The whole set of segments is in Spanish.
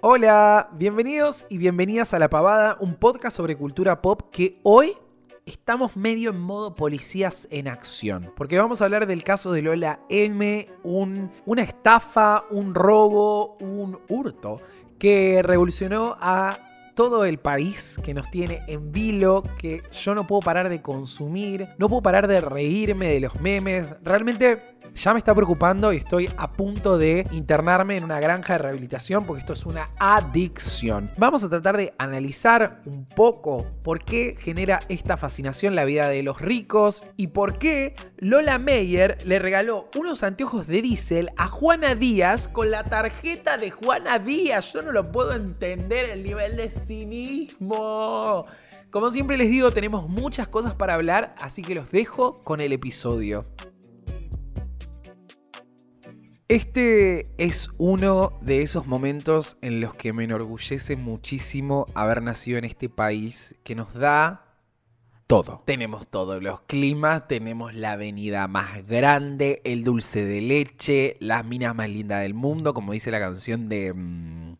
Hola, bienvenidos y bienvenidas a La Pavada, un podcast sobre cultura pop que hoy estamos medio en modo policías en acción. Porque vamos a hablar del caso de Lola M, un, una estafa, un robo, un hurto que revolucionó a todo el país que nos tiene en vilo, que yo no puedo parar de consumir, no puedo parar de reírme de los memes. Realmente ya me está preocupando y estoy a punto de internarme en una granja de rehabilitación porque esto es una adicción. Vamos a tratar de analizar un poco por qué genera esta fascinación la vida de los ricos y por qué Lola Meyer le regaló unos anteojos de diésel a Juana Díaz con la tarjeta de Juana Díaz. Yo no lo puedo entender el nivel de cinismo. Como siempre les digo, tenemos muchas cosas para hablar, así que los dejo con el episodio. Este es uno de esos momentos en los que me enorgullece muchísimo haber nacido en este país que nos da todo. Tenemos todos los climas, tenemos la avenida más grande, el dulce de leche, las minas más lindas del mundo, como dice la canción de... Mm,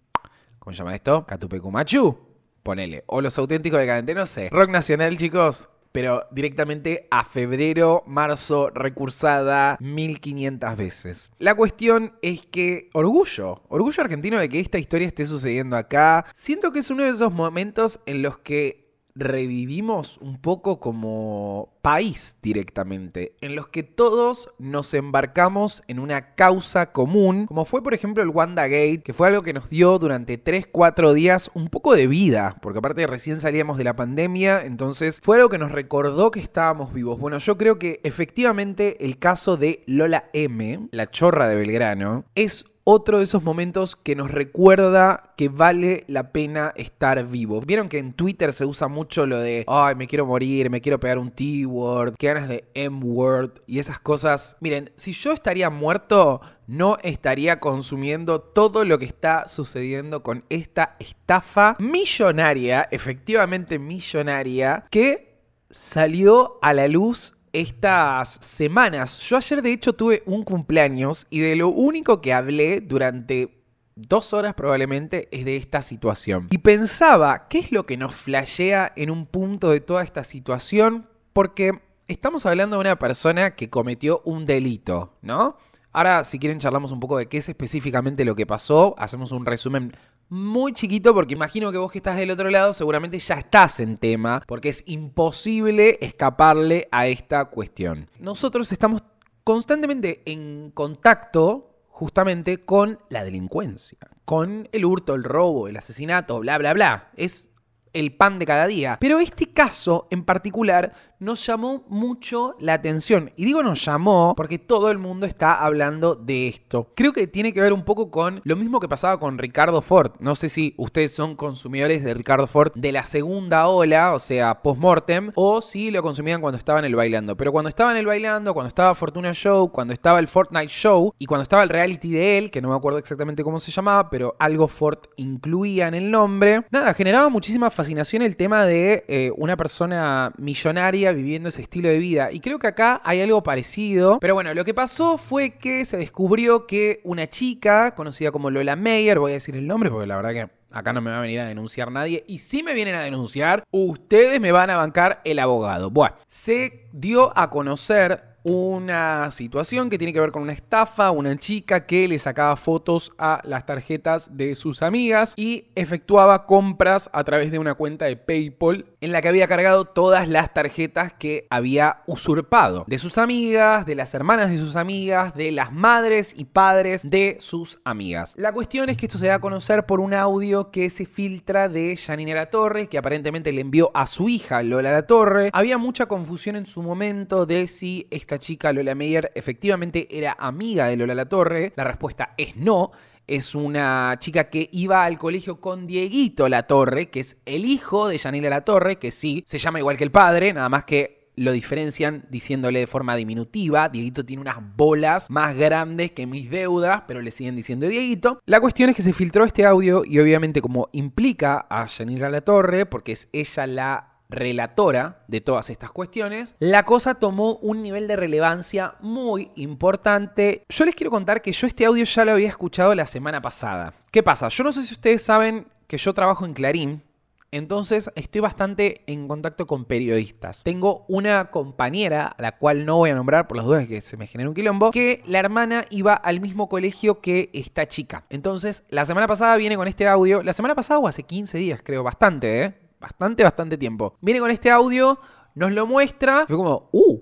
¿Cómo se llama esto? Catupecumachu. Ponele. O los auténticos de Cadente, no sé. Rock nacional, chicos pero directamente a febrero, marzo, recursada 1500 veces. La cuestión es que orgullo, orgullo argentino de que esta historia esté sucediendo acá. Siento que es uno de esos momentos en los que revivimos un poco como país directamente, en los que todos nos embarcamos en una causa común, como fue por ejemplo el WandaGate, que fue algo que nos dio durante 3-4 días un poco de vida, porque aparte recién salíamos de la pandemia, entonces fue algo que nos recordó que estábamos vivos. Bueno, yo creo que efectivamente el caso de Lola M, la chorra de Belgrano, es otro de esos momentos que nos recuerda que vale la pena estar vivo. Vieron que en Twitter se usa mucho lo de, ay, me quiero morir, me quiero pegar un T-word, qué ganas de M-word y esas cosas. Miren, si yo estaría muerto, no estaría consumiendo todo lo que está sucediendo con esta estafa millonaria, efectivamente millonaria, que salió a la luz estas semanas. Yo ayer de hecho tuve un cumpleaños y de lo único que hablé durante dos horas probablemente es de esta situación. Y pensaba, ¿qué es lo que nos flashea en un punto de toda esta situación? Porque estamos hablando de una persona que cometió un delito, ¿no? Ahora, si quieren, charlamos un poco de qué es específicamente lo que pasó. Hacemos un resumen muy chiquito porque imagino que vos que estás del otro lado seguramente ya estás en tema porque es imposible escaparle a esta cuestión. Nosotros estamos constantemente en contacto justamente con la delincuencia, con el hurto, el robo, el asesinato, bla, bla, bla. Es el pan de cada día. Pero este caso en particular nos llamó mucho la atención. Y digo nos llamó porque todo el mundo está hablando de esto. Creo que tiene que ver un poco con lo mismo que pasaba con Ricardo Ford. No sé si ustedes son consumidores de Ricardo Ford de la segunda ola, o sea, post-mortem, o si lo consumían cuando estaba en el bailando. Pero cuando estaba en el bailando, cuando estaba Fortuna Show, cuando estaba el Fortnite Show y cuando estaba el reality de él, que no me acuerdo exactamente cómo se llamaba, pero algo Ford incluía en el nombre, nada, generaba muchísima fascinación el tema de eh, una persona millonaria viviendo ese estilo de vida. Y creo que acá hay algo parecido. Pero bueno, lo que pasó fue que se descubrió que una chica conocida como Lola Meyer, voy a decir el nombre porque la verdad que acá no me va a venir a denunciar nadie. Y si me vienen a denunciar, ustedes me van a bancar el abogado. Bueno, se dio a conocer una situación que tiene que ver con una estafa, una chica que le sacaba fotos a las tarjetas de sus amigas y efectuaba compras a través de una cuenta de PayPal en la que había cargado todas las tarjetas que había usurpado de sus amigas, de las hermanas de sus amigas, de las madres y padres de sus amigas. La cuestión es que esto se da a conocer por un audio que se filtra de Janine La Torre, que aparentemente le envió a su hija Lola La Torre. Había mucha confusión en su momento de si esta chica, Lola Meyer, efectivamente era amiga de Lola La Torre? La respuesta es no. Es una chica que iba al colegio con Dieguito La Torre, que es el hijo de Yanila La Torre, que sí, se llama igual que el padre, nada más que lo diferencian diciéndole de forma diminutiva. Dieguito tiene unas bolas más grandes que mis deudas, pero le siguen diciendo Dieguito. La cuestión es que se filtró este audio y obviamente como implica a Yanira La Torre, porque es ella la relatora de todas estas cuestiones, la cosa tomó un nivel de relevancia muy importante. Yo les quiero contar que yo este audio ya lo había escuchado la semana pasada. ¿Qué pasa? Yo no sé si ustedes saben que yo trabajo en Clarín, entonces estoy bastante en contacto con periodistas. Tengo una compañera, a la cual no voy a nombrar por las dudas que se me genera un quilombo, que la hermana iba al mismo colegio que esta chica. Entonces, la semana pasada viene con este audio. La semana pasada o hace 15 días, creo, bastante, ¿eh? Bastante, bastante tiempo. Viene con este audio, nos lo muestra. Fue como, ¡uh!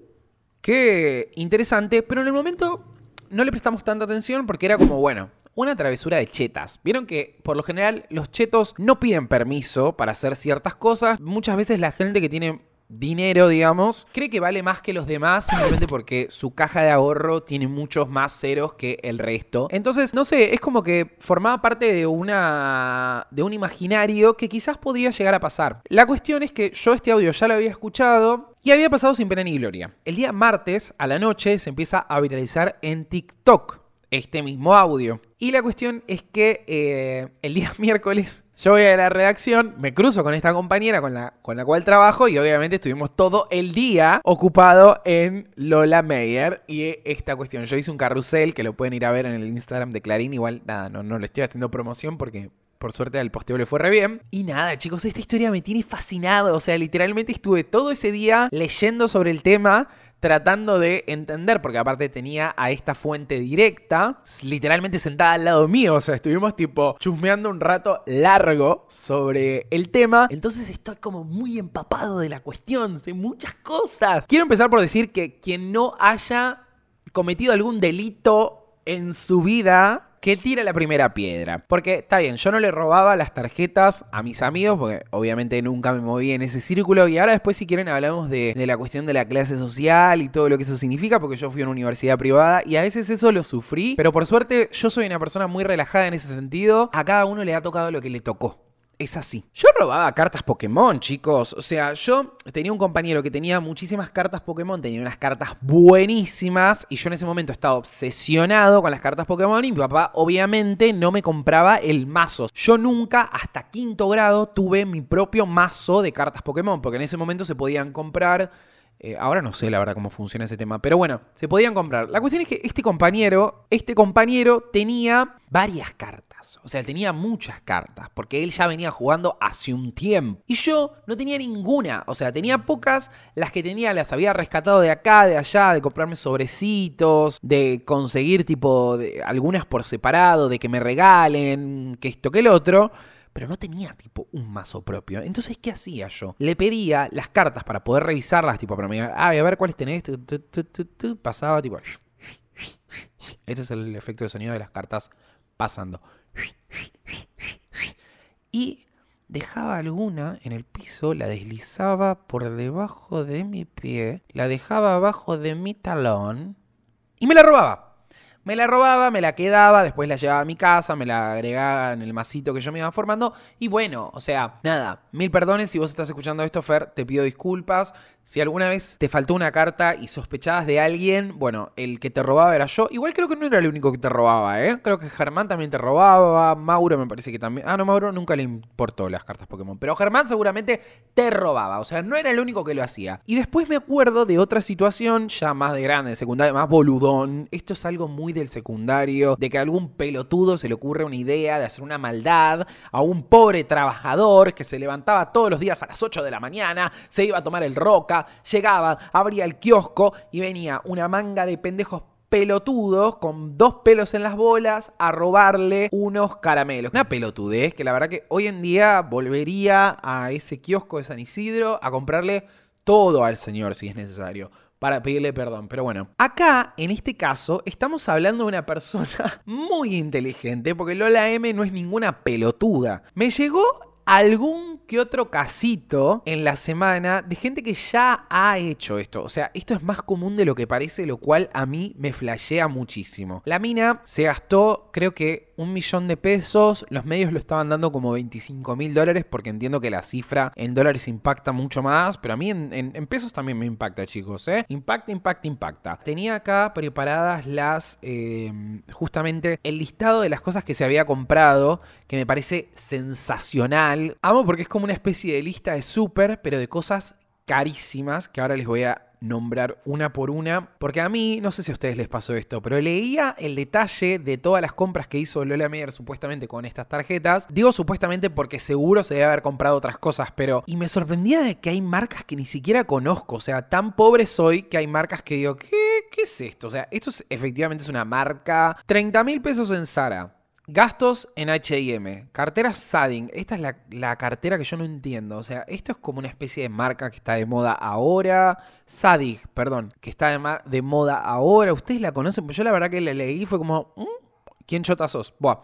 Qué interesante, pero en el momento no le prestamos tanta atención porque era como, bueno, una travesura de chetas. Vieron que por lo general los chetos no piden permiso para hacer ciertas cosas. Muchas veces la gente que tiene dinero, digamos, cree que vale más que los demás simplemente porque su caja de ahorro tiene muchos más ceros que el resto. Entonces, no sé, es como que formaba parte de una de un imaginario que quizás podía llegar a pasar. La cuestión es que yo este audio ya lo había escuchado y había pasado sin pena ni gloria. El día martes a la noche se empieza a viralizar en TikTok este mismo audio. Y la cuestión es que eh, el día miércoles yo voy a la redacción, me cruzo con esta compañera con la, con la cual trabajo y obviamente estuvimos todo el día ocupado en Lola Meyer y esta cuestión. Yo hice un carrusel que lo pueden ir a ver en el Instagram de Clarín. Igual, nada, no, no le estoy haciendo promoción porque por suerte al posteo le fue re bien. Y nada, chicos, esta historia me tiene fascinado. O sea, literalmente estuve todo ese día leyendo sobre el tema tratando de entender, porque aparte tenía a esta fuente directa, literalmente sentada al lado mío, o sea, estuvimos tipo chusmeando un rato largo sobre el tema, entonces estoy como muy empapado de la cuestión, sé muchas cosas. Quiero empezar por decir que quien no haya cometido algún delito en su vida, que tira la primera piedra. Porque está bien, yo no le robaba las tarjetas a mis amigos, porque obviamente nunca me moví en ese círculo. Y ahora después, si quieren, hablamos de, la cuestión de la clase social y todo lo que eso significa, porque yo fui a una universidad privada y a veces eso lo sufrí. Pero por suerte, yo soy una persona muy relajada en ese sentido. A cada uno le ha tocado lo que le tocó es así. Yo robaba cartas Pokémon, chicos. O sea, yo tenía un compañero que tenía muchísimas cartas Pokémon, tenía unas cartas buenísimas y yo en ese momento estaba obsesionado con las cartas Pokémon y mi papá obviamente no me compraba el mazo. Yo nunca hasta quinto grado tuve mi propio mazo de cartas Pokémon, porque en ese momento se podían comprar... Eh, ahora no sé la verdad cómo funciona ese tema, pero bueno, se podían comprar. La cuestión es que este compañero, este compañero tenía varias cartas. O sea, tenía muchas cartas, porque él ya venía jugando hace un tiempo. Y yo no tenía ninguna. O sea, tenía pocas. Las que tenía las había rescatado de acá, de allá, de comprarme sobrecitos, de conseguir tipo de, algunas por separado, de que me regalen, que esto, que el otro pero no tenía tipo un mazo propio. Entonces, ¿qué hacía yo? Le pedía las cartas para poder revisarlas, tipo, para mirar, ah, a ver cuáles tenés. Pasaba tipo. Este es el efecto de sonido de las cartas pasando. Y dejaba alguna en el piso, la deslizaba por debajo de mi pie, la dejaba abajo de mi talón y me la robaba. Me la robaba, me la quedaba, después la llevaba a mi casa, me la agregaba en el masito que yo me iba formando. Y bueno, o sea, nada, mil perdones si vos estás escuchando esto, Fer, te pido disculpas. Si alguna vez te faltó una carta y sospechabas de alguien, bueno, el que te robaba era yo. Igual creo que no era el único que te robaba, ¿eh? Creo que Germán también te robaba, Mauro me parece que también. Ah, no, Mauro nunca le importó las cartas Pokémon. Pero Germán seguramente te robaba, o sea, no era el único que lo hacía. Y después me acuerdo de otra situación ya más de grande, de secundaria, más boludón. Esto es algo muy del secundario, de que a algún pelotudo se le ocurre una idea de hacer una maldad a un pobre trabajador que se levantaba todos los días a las 8 de la mañana, se iba a tomar el roca llegaba, abría el kiosco y venía una manga de pendejos pelotudos con dos pelos en las bolas a robarle unos caramelos. Una pelotudez que la verdad que hoy en día volvería a ese kiosco de San Isidro a comprarle todo al señor si es necesario para pedirle perdón. Pero bueno, acá en este caso estamos hablando de una persona muy inteligente porque Lola M no es ninguna pelotuda. Me llegó algún que otro casito en la semana de gente que ya ha hecho esto. O sea, esto es más común de lo que parece, lo cual a mí me flashea muchísimo. La mina se gastó, creo que un millón de pesos. Los medios lo estaban dando como 25 mil dólares porque entiendo que la cifra en dólares impacta mucho más, pero a mí en, pesos también me impacta, chicos. ¿eh? Impacta, impacta, impacta. Tenía acá preparadas las, eh, justamente el listado de las cosas que se había comprado, que me parece sensacional. Amo porque es como una especie de lista de súper, pero de cosas carísimas que ahora les voy a nombrar una por una, porque a mí, no sé si a ustedes les pasó esto, pero leía el detalle de todas las compras que hizo Lola Meyer supuestamente con estas tarjetas. Digo supuestamente porque seguro se debe haber comprado otras cosas, pero... Y me sorprendía de que hay marcas que ni siquiera conozco, o sea, tan pobre soy que hay marcas que digo, ¿qué, qué es esto? O sea, esto es, efectivamente es una marca... 30 mil pesos en Sara. Gastos en HM. Cartera Sadding. Esta es la, cartera que yo no entiendo. O sea, esto es como una especie de marca que está de moda ahora. Sadig, perdón. Que está de, moda ahora. ¿Ustedes la conocen? Pues yo la verdad que la leí fue como. Mm, ¿Quién chota sos? Buah.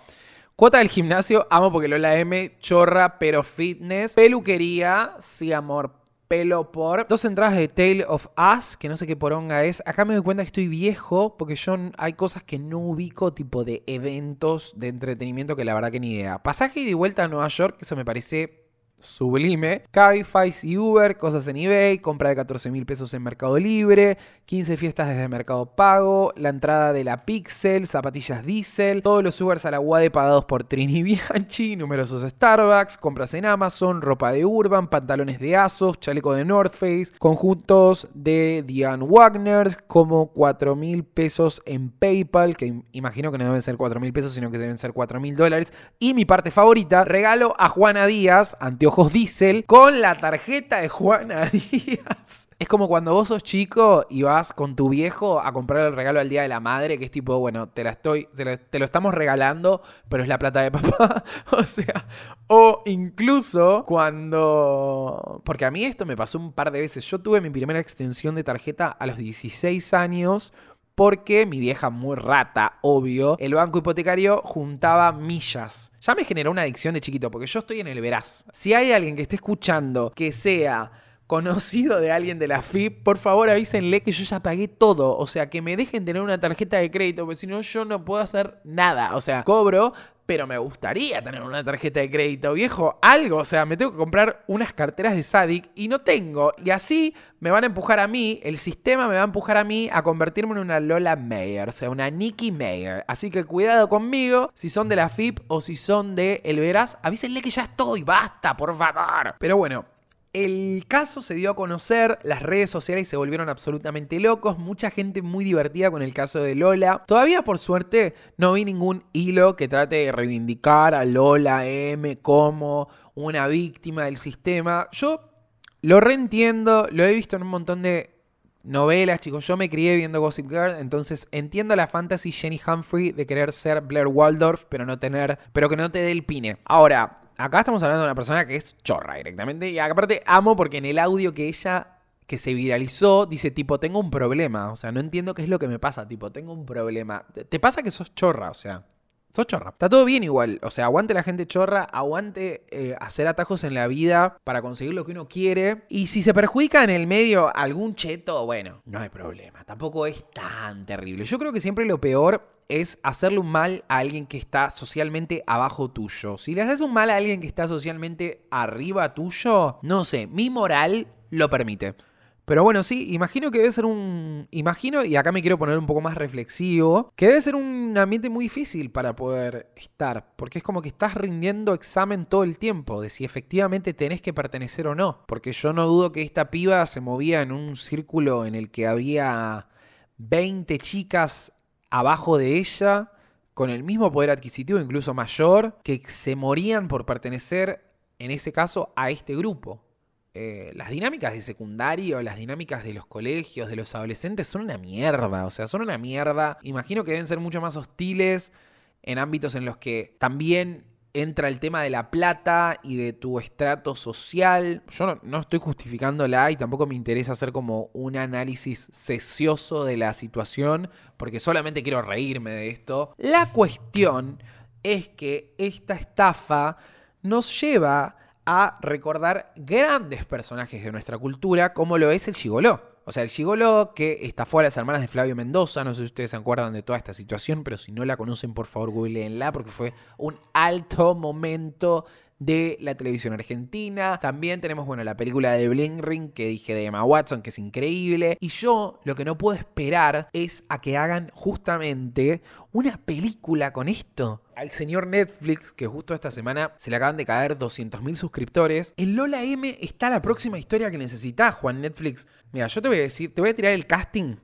Cuota del gimnasio, amo porque lo la M, chorra, pero fitness. Peluquería, sí, amor, pelo por dos entradas de Tale of Us, que no sé qué poronga es. Acá me doy cuenta que estoy viejo porque yo hay cosas que no ubico, tipo de eventos de entretenimiento que la verdad que ni idea. Pasaje y de vuelta a Nueva York, eso me parece sublime. Cabify y Uber, cosas en eBay, compra de 14 mil pesos en Mercado Libre, 15 fiestas desde Mercado Pago, la entrada de la Pixel, zapatillas Diesel, todos los Ubers a la UAD pagados por Trini Bianchi, numerosos Starbucks, compras en Amazon, ropa de Urban, pantalones de Asos, chaleco de North Face, conjuntos de Diane Wagner, como 4 mil pesos en PayPal, que imagino que no deben ser 4 mil pesos, sino que deben ser 4 mil dólares. Y mi parte favorita, regalo a Juana Díaz, anteojos ojos diésel con la tarjeta de Juana Díaz. Es como cuando vos sos chico y vas con tu viejo a comprar el regalo al Día de la Madre, que es tipo, bueno, te la estoy, te lo, estamos regalando, pero es la plata de papá. o sea, o incluso cuando... Porque a mí esto me pasó un par de veces. Yo tuve mi primera extensión de tarjeta a los 16 años porque mi vieja muy rata, obvio, el banco hipotecario juntaba millas. Ya me generó una adicción de chiquito, porque yo estoy en el veraz. Si hay alguien que esté escuchando que sea conocido de alguien de la FIP, por favor avísenle que yo ya pagué todo. O sea, que me dejen tener una tarjeta de crédito, porque si no, yo no puedo hacer nada. O sea, cobro, pero me gustaría tener una tarjeta de crédito, viejo, algo, o sea, me tengo que comprar unas carteras de Sadik y no tengo, y así me van a empujar a mí, el sistema me va a empujar a mí a convertirme en una Lola Mayer, o sea, una Nikki Mayer. Así que cuidado conmigo, si son de la FIP o si son de El Veraz, avísenle que ya estoy, basta, por favor. Pero bueno, el caso se dio a conocer, las redes sociales se volvieron absolutamente locos, mucha gente muy divertida con el caso de Lola. Todavía por suerte no vi ningún hilo que trate de reivindicar a Lola M como una víctima del sistema. Yo lo reentiendo, lo he visto en un montón de novelas, chicos. Yo me crié viendo Gossip Girl, entonces entiendo la fantasy Jenny Humphrey de querer ser Blair Waldorf, pero no tener, pero que no te dé el pine. Ahora, acá estamos hablando de una persona que es chorra directamente. Y aparte amo porque en el audio que ella que se viralizó, dice tipo, tengo un problema. O sea, no entiendo qué es lo que me pasa, tipo, tengo un problema. Te pasa que sos chorra, o sea. Sos chorra. Está todo bien igual. O sea, aguante la gente chorra, aguante eh, hacer atajos en la vida para conseguir lo que uno quiere. Y si se perjudica en el medio algún cheto, bueno, no hay problema. Tampoco es tan terrible. Yo creo que siempre lo peor es hacerle un mal a alguien que está socialmente abajo tuyo. Si le haces un mal a alguien que está socialmente arriba tuyo, no sé, mi moral lo permite. Pero bueno, sí, imagino que debe ser un. Imagino, y acá me quiero poner un poco más reflexivo, que debe ser un ambiente muy difícil para poder estar. Porque es como que estás rindiendo examen todo el tiempo de si efectivamente tenés que pertenecer o no. Porque yo no dudo que esta piba se movía en un círculo en el que había 20 chicas abajo de ella, con el mismo poder adquisitivo, incluso mayor, que se morían por pertenecer, en ese caso, a este grupo. Eh, las dinámicas de secundario, las dinámicas de los colegios, de los adolescentes, son una mierda. O sea, son una mierda. Imagino que deben ser mucho más hostiles en ámbitos en los que también entra el tema de la plata y de tu estrato social. Yo no, estoy justificándola y tampoco me interesa hacer como un análisis sesioso de la situación, porque solamente quiero reírme de esto. La cuestión es que esta estafa nos lleva a recordar grandes personajes de nuestra cultura, como lo es el Gigoló. O sea, el gigolo que estafó a las hermanas de Flavio Mendoza, no sé si ustedes se acuerdan de toda esta situación, pero si no la conocen, por favor, googleenla porque fue un alto momento de la televisión argentina. También tenemos, bueno, la película de Bling Ring que dije de Emma Watson, que es increíble. Y yo lo que no puedo esperar es a que hagan justamente una película con esto. Al señor Netflix, que justo esta semana se le acaban de caer 200.000 suscriptores. En Lola M está la próxima historia que necesitas, Juan Netflix. Mira, yo te voy a decir, te voy a tirar el casting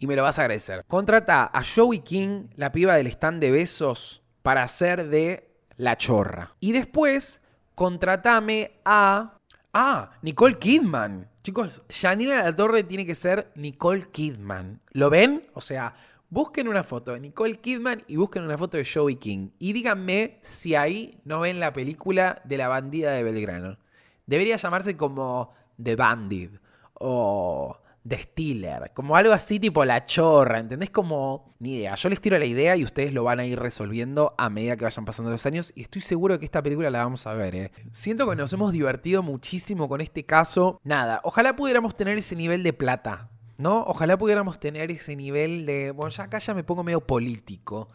y me lo vas a agradecer. Contrata a Joey King, la piba del stand de besos, para hacer de la Chorra. Y después, contratame a. Ah, Nicole Kidman. Chicos, Janina La Torre tiene que ser Nicole Kidman. ¿Lo ven? O sea, busquen una foto de Nicole Kidman y busquen una foto de Joey King. Y díganme si ahí no ven la película de la bandida de Belgrano. Debería llamarse como The Bandit o de Stiller, como algo así tipo la chorra, ¿entendés? Como, ni idea, yo les tiro la idea y ustedes lo van a ir resolviendo a medida que vayan pasando los años y estoy seguro que esta película la vamos a ver, ¿eh? Siento que nos hemos divertido muchísimo con este caso. Nada, ojalá pudiéramos tener ese nivel de plata, ¿no? Ojalá pudiéramos tener ese nivel de, bueno, ya acá ya me pongo medio político.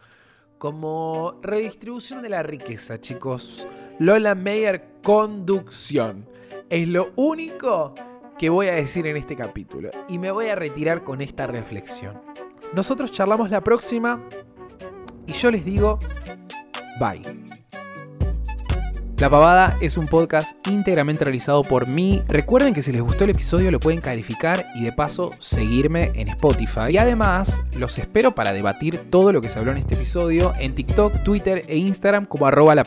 Como redistribución de la riqueza, chicos. Lola Meyer, conducción. Es lo único que voy a decir en este capítulo. Y me voy a retirar con esta reflexión. Nosotros charlamos la próxima y yo les digo, bye. La Pavada es un podcast íntegramente realizado por mí. Recuerden que si les gustó el episodio lo pueden calificar y de paso seguirme en Spotify. Y además los espero para debatir todo lo que se habló en este episodio en TikTok, Twitter e Instagram como arroba la.